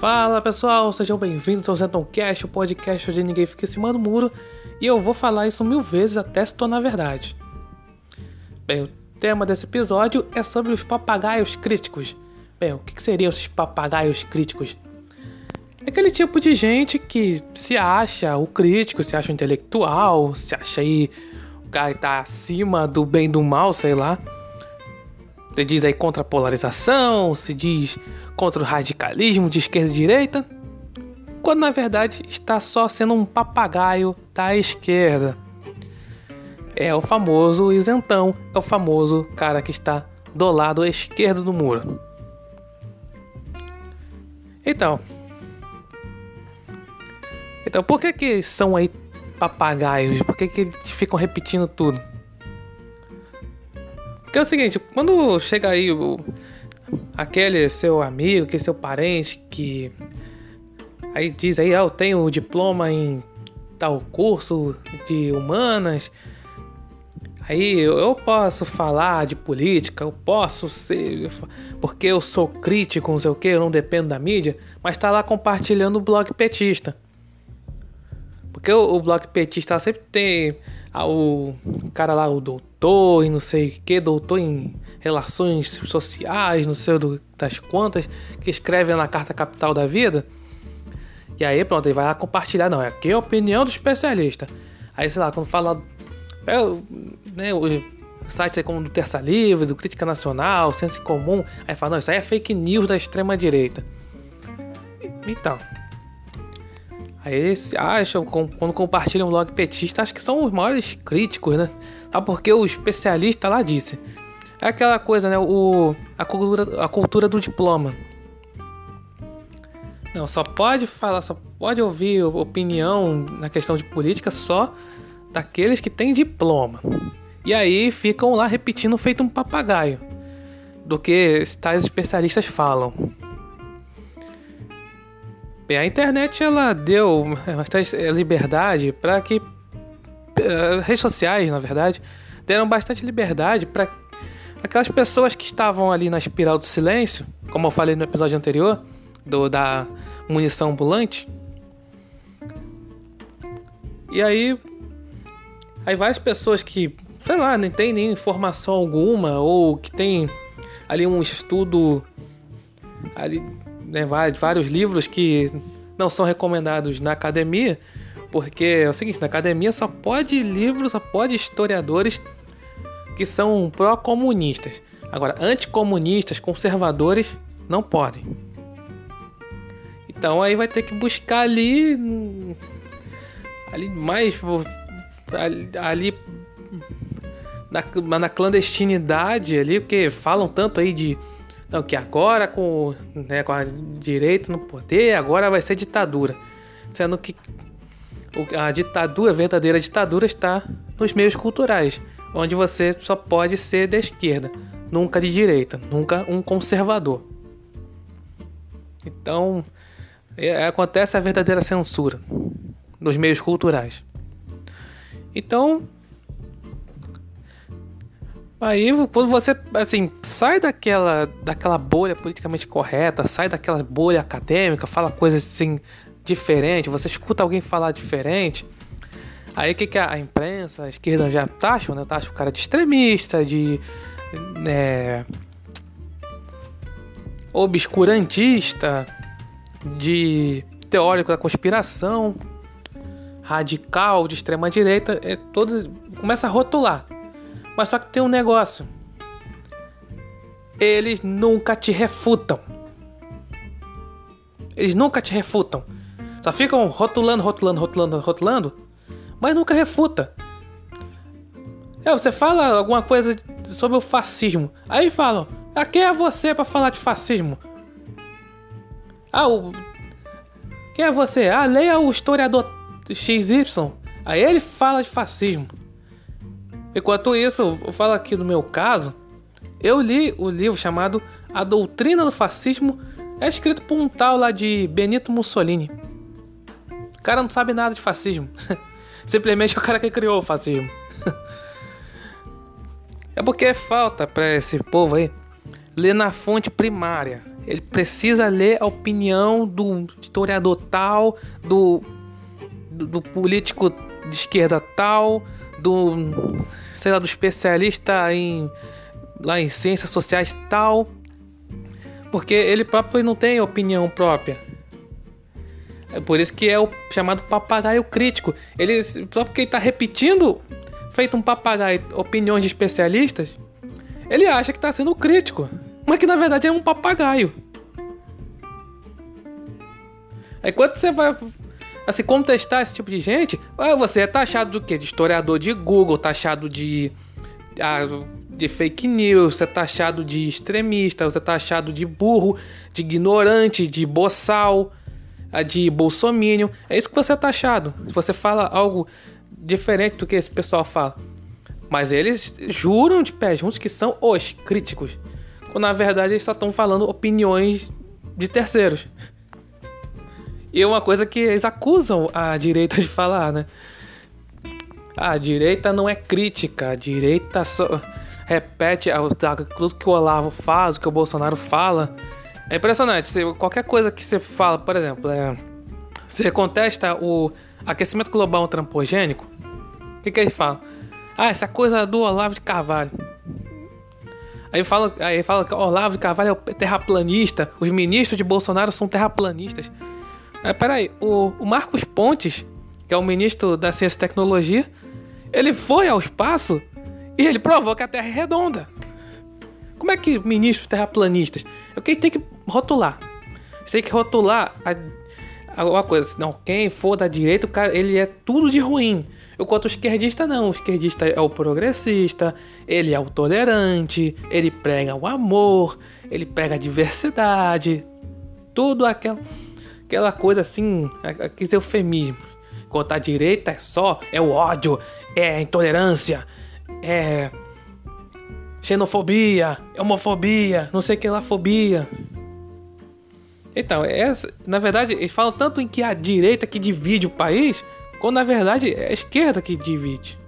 Fala pessoal, sejam bem-vindos ao Zenton Cast, o podcast onde ninguém fica em cima do muro, e eu vou falar isso mil vezes até se tornar verdade. Bem, o tema desse episódio é sobre os papagaios críticos. Bem, o que, seriam esses papagaios críticos? É aquele tipo de gente que se acha o crítico, se acha o intelectual, se acha aí o cara que tá acima do bem e do mal, sei lá. Se diz aí contra a polarização, se diz contra o radicalismo de esquerda e direita, quando na verdade está só sendo um papagaio da esquerda. É o famoso isentão, é o famoso cara que está do lado esquerdo do muro. Então, então por que que são aí papagaios? Por que que eles ficam repetindo tudo? Porque é o seguinte, quando chega aí o, aquele seu amigo, que é seu parente, que aí diz aí, ah, eu tenho diploma em tal curso de humanas, aí eu posso falar de política, eu posso ser, porque eu sou crítico, não sei o que, eu não dependo da mídia, mas tá lá compartilhando o blog petista. Porque o, o blog petista sempre tem ah, o cara lá, o doutor e não sei o que, doutor em relações sociais, não sei das quantas, que escreve na carta capital da vida. E aí pronto, ele vai lá compartilhar, não, aqui é a opinião do especialista. Aí, sei lá, quando fala. É, né, o sites como do Terça Livre, do Crítica Nacional, Senso Comum, aí fala, não, isso aí é fake news da extrema direita. Então, Aí eles acham, quando compartilham um blog petista, acho que são os maiores críticos, né? Ah, porque o especialista lá disse. É aquela coisa, né? O, a, cultura, a cultura do diploma. Não, só pode falar, só pode ouvir opinião na questão de política só daqueles que têm diploma. E aí ficam lá repetindo feito um papagaio do que tais especialistas falam. Bem, a internet ela deu bastante eh, liberdade para que uh, redes sociais, na verdade, deram bastante liberdade para aquelas pessoas que estavam ali na espiral do silêncio, como eu falei no episódio anterior, do da munição ambulante. E aí aí várias pessoas que, sei lá, nem tem nem informação alguma ou que tem ali um estudo ali né, vários livros que não são recomendados na academia, porque é o seguinte, na academia só pode livros, só pode historiadores que são pró-comunistas. Agora, anticomunistas, conservadores, não podem. Então aí vai ter que buscar ali. Ali mais. Ali. na, na clandestinidade ali, porque falam tanto aí de não, que agora com, né, com a direita no poder, agora vai ser ditadura. Sendo que a ditadura, a verdadeira ditadura, está nos meios culturais, onde você só pode ser da esquerda, nunca de direita, nunca um conservador. Então, é, acontece a verdadeira censura nos meios culturais. Então, Aí, quando você, assim, sai daquela, daquela bolha politicamente correta, sai daquela bolha acadêmica, fala coisas, assim, diferentes, você escuta alguém falar diferente, aí o que, que a, imprensa, a esquerda já taxa, né? Taxa o cara de extremista, de... É, obscurantista, de teórico da conspiração, radical, de extrema direita, é todos começa a rotular. Mas só que tem um negócio. Eles nunca te refutam. Eles nunca te refutam. Só ficam rotulando, rotulando, rotulando, rotulando, mas nunca refuta. É, você fala alguma coisa sobre o fascismo. Aí falam: "A quem é você para falar de fascismo?" Ah, o quem é você? Ah, leia o historiador XY. Aí ele fala de fascismo. Enquanto isso, eu falo aqui no meu caso, eu li o livro chamado A Doutrina do Fascismo, é escrito por um tal lá de Benito Mussolini. O cara não sabe nada de fascismo. Simplesmente é o cara que criou o fascismo. é porque falta para esse povo aí ler na fonte primária. ele precisa ler a opinião do historiador tal, do, do, do político de esquerda tal, do sei lá, do especialista em lá em ciências sociais tal, porque ele próprio não tem opinião própria. É por isso que é o chamado papagaio crítico. Ele só porque está repetindo, feito um papagaio, opiniões de especialistas, ele acha que está sendo crítico, mas que na verdade é um papagaio. Aí quando você vai assim contestar esse tipo de gente, ah, você é taxado do quê? De historiador de Google, taxado de ah, de fake news, você é taxado de extremista, você é taxado de burro, de ignorante, de boçal de bolsominion. É isso que você é taxado. Se você fala algo diferente do que esse pessoal fala. Mas eles juram de pé juntos que são os críticos. Quando na verdade eles só estão falando opiniões de terceiros. E é uma coisa que eles acusam a direita de falar, né? A direita não é crítica, a direita só repete tudo que o Olavo faz, o que o Bolsonaro fala. É impressionante. Qualquer coisa que você fala, por exemplo, é, você contesta o aquecimento global antropogênico, o que, que ele fala? Ah, essa coisa do Olavo de Carvalho. Aí fala, aí fala que Olavo de Carvalho é terraplanista, os ministros de Bolsonaro são terraplanistas. Mas peraí, o, o Marcos Pontes, que é o ministro da Ciência e Tecnologia, ele foi ao espaço e ele provou que a Terra é redonda. Como é que ministros terraplanistas? É porque tem que rotular. Tem que rotular a, a, uma coisa. Não, quem for da direita, cara, ele é tudo de ruim. Enquanto o esquerdista não. O esquerdista é o progressista, ele é o tolerante, ele prega o amor, ele prega a diversidade. Tudo aquela, aquela coisa assim, aqueles eufemismos. Enquanto a direita é só, é o ódio, é a intolerância, é xenofobia, homofobia, não sei que lá, fobia. Então, essa, na verdade, eles falam tanto em que a direita que divide o país, quando na verdade é a esquerda que divide.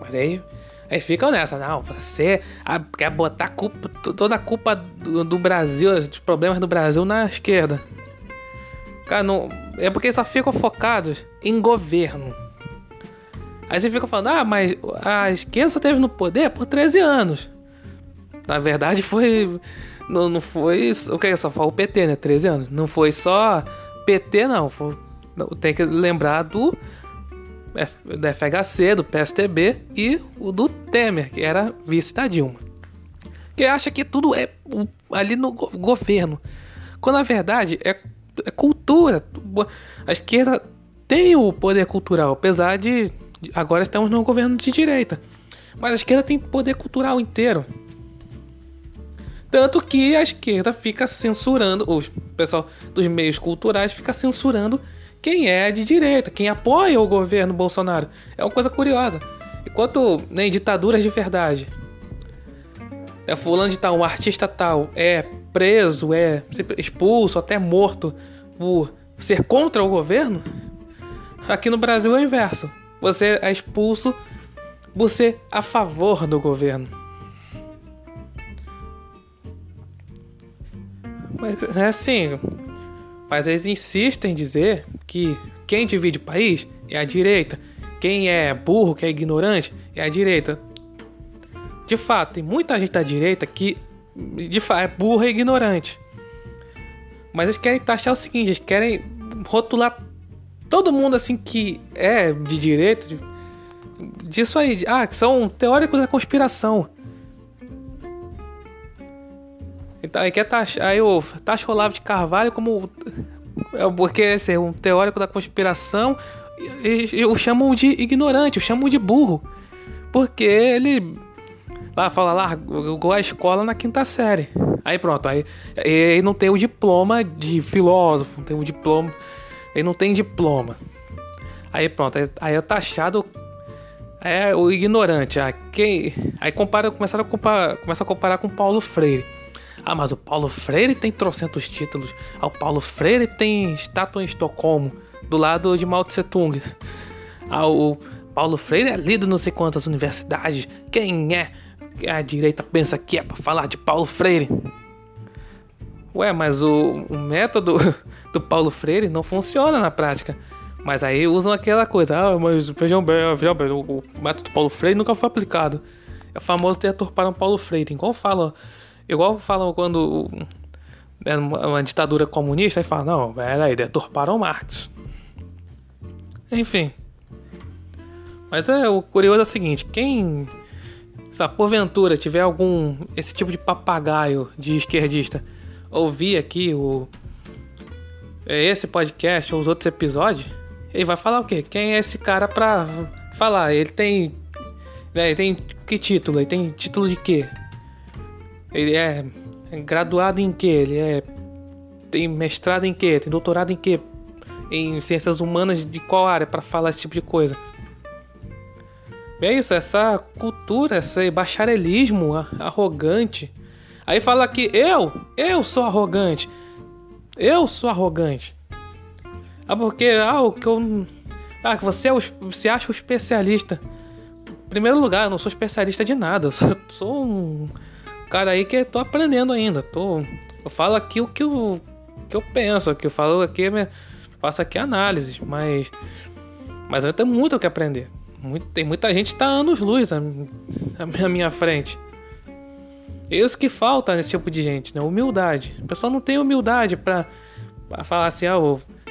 Mas aí, aí ficam nessa, não, você quer botar culpa, toda a culpa do, do, Brasil, dos problemas do Brasil na esquerda. Cara, não, é porque só ficam focados em governo. Aí você fica falando, ah, mas a esquerda só teve no poder por 13 anos. Na verdade, foi. Não, não foi. O que só foi o PT, né? 13 anos. Não foi só PT, não. Foi, tem que lembrar do. Do FHC, do PSTB e o do Temer, que era vice da Dilma. Que acha que tudo é ali no governo. Quando na verdade é, é cultura. A esquerda tem o poder cultural, apesar de Agora estamos num governo de direita. Mas a esquerda tem poder cultural inteiro. Tanto que a esquerda fica censurando, o pessoal dos meios culturais fica censurando quem é de direita, quem apoia o governo Bolsonaro. É uma coisa curiosa. Enquanto né, em ditaduras de verdade, é fulano de tal, um artista tal, é preso, é expulso, até morto por ser contra o governo, aqui no Brasil é o inverso. Você é expulso por ser a favor do governo. Mas é assim. Mas eles insistem em dizer que quem divide o país é a direita. Quem é burro, que é ignorante, é a direita. De fato, tem muita gente da direita que de fato é burra e ignorante. Mas eles querem taxar o seguinte, eles querem rotular todo mundo assim que é de direita, de, disso aí, ah, que são teóricos da conspiração. Então aí quer taxar, aí o taxa o Olavo de Carvalho como é porque ser um teórico da conspiração e, o chamam de ignorante, o chamam de burro. Porque ele lá fala largou a escola na quinta série. Aí pronto, aí ele não tem o diploma de filósofo, não tem o diploma ele não tem diploma. Aí pronto, aí é taxado é o ignorante. Aí, quem, aí compara, começaram a comparar, começa a comparar com Paulo Freire. Ah, mas o Paulo Freire tem trocentos títulos. Ah, o Paulo Freire tem estátua em Estocolmo, do lado de Mao Tse Tung. Ah, o Paulo Freire é lido não sei quantas universidades. Quem é a direita pensa que é para falar de Paulo Freire? Ué, mas o, o método do Paulo Freire não funciona na prática. Mas aí usam aquela coisa, ah, mas vejam bem, vejam bem, o, o método Paulo Freire nunca foi aplicado. É o famoso deturparam Paulo Freire. Igual falam, igual falam quando é uma ditadura comunista, aí falam, não, peraí, deturparam Marx. Enfim. Mas é, o curioso é o seguinte, quem se porventura tiver algum esse tipo de papagaio de esquerdista ouvir aqui o esse podcast ou os outros episódios, ele vai falar o quê? Quem é esse cara pra falar? Ele tem. Né, ele tem que título? Ele tem título de quê? Ele é graduado em quê? Ele é. Tem mestrado em quê? Tem doutorado em quê? Em ciências humanas de qual área para falar esse tipo de coisa? É isso, essa cultura, esse bacharelismo arrogante. Aí fala que eu, eu sou arrogante. Eu sou arrogante. Ah, porque ah, o que eu. Ah, que você, é o, você acha o especialista. Em primeiro lugar, eu não sou especialista de nada. Eu sou, sou um cara aí que tô aprendendo ainda. Tô, eu falo aqui o que eu, que eu penso, que eu falo aqui, faço aqui análises, mas. Mas eu tenho muito o que aprender. Muito, tem muita gente que tá anos-luz à, à minha frente. Isso que falta nesse tipo de gente, né? Humildade. O pessoal não tem humildade para falar assim, ah,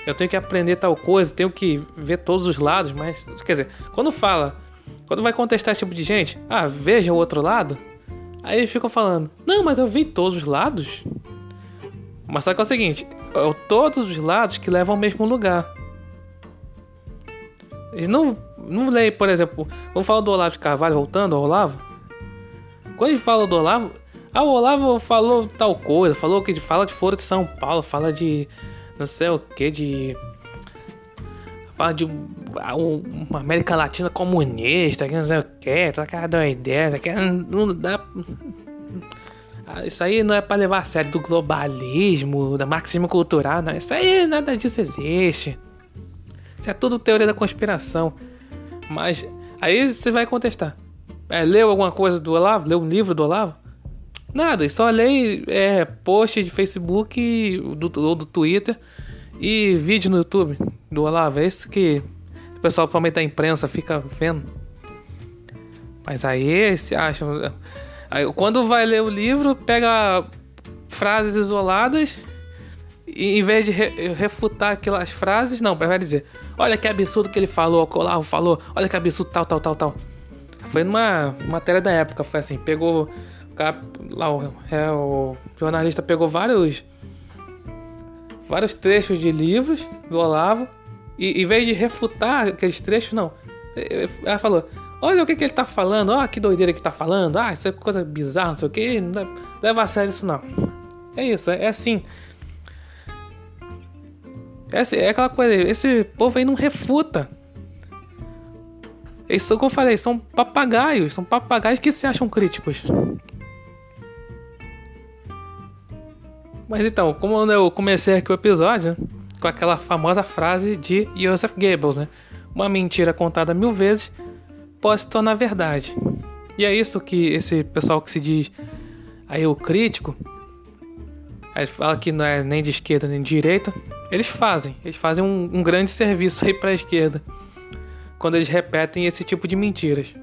eu tenho que aprender tal coisa, tenho que ver todos os lados, mas. Quer dizer, quando fala, quando vai contestar esse tipo de gente, ah, veja o outro lado, aí eles ficam falando, não, mas eu vi todos os lados. Mas só que é o seguinte, é todos os lados que levam ao mesmo lugar. Eles não, não leem, por exemplo, quando fala do Olavo de Carvalho, voltando ao Olavo, quando ele fala do Olavo, ah, o Olavo falou tal coisa, falou que fala de Foro de São Paulo, fala de não sei o que, de. Fala de uma América Latina comunista, que não sei o que, tá cara da ideia, que não dá. Ah, isso aí não é para levar a sério do globalismo, da marxismo cultural, não. Isso aí nada disso existe. Isso é tudo teoria da conspiração. Mas aí você vai contestar. É, leu alguma coisa do Olavo? Leu um livro do Olavo? Nada, só leio é, post de Facebook do, ou do Twitter e vídeo no YouTube do Olavo. É isso que pessoal, principalmente da imprensa, fica vendo. Mas aí se acham. Aí, quando vai ler o livro, pega frases isoladas e em vez de re refutar aquelas frases, não, vai dizer: Olha que absurdo que ele falou, o Olavo falou, olha que absurdo, tal, tal, tal, tal. Foi numa matéria da época, foi assim: pegou lá o, é, o jornalista pegou vários vários trechos de livros do Olavo e em vez de refutar aqueles trechos, não. Ela falou: Olha o que, que ele tá falando, olha que doideira que tá falando, ah, isso é coisa bizarra, não sei o que, não leva a sério isso não. É isso, é, é assim. É, é aquela coisa, esse povo aí não refuta. Eles são, como eu falei, são papagaios, são papagaios que se acham críticos. Mas então, como eu comecei aqui o episódio, com aquela famosa frase de Joseph Goebbels, né? Uma mentira contada mil vezes pode se tornar verdade. E é isso que esse pessoal que se diz aí o crítico, aí fala que não é nem de esquerda nem de direita, eles fazem. Eles fazem um, um grande serviço aí para a esquerda quando eles repetem esse tipo de mentiras.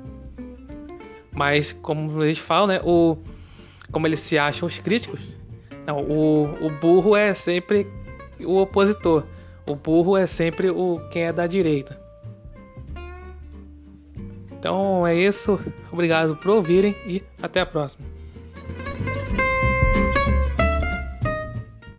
Mas como eles falam, né? O, como eles se acham os críticos, não, o, o burro é sempre o opositor. O burro é sempre o quem é da direita. Então é isso. Obrigado por ouvirem e até a próxima.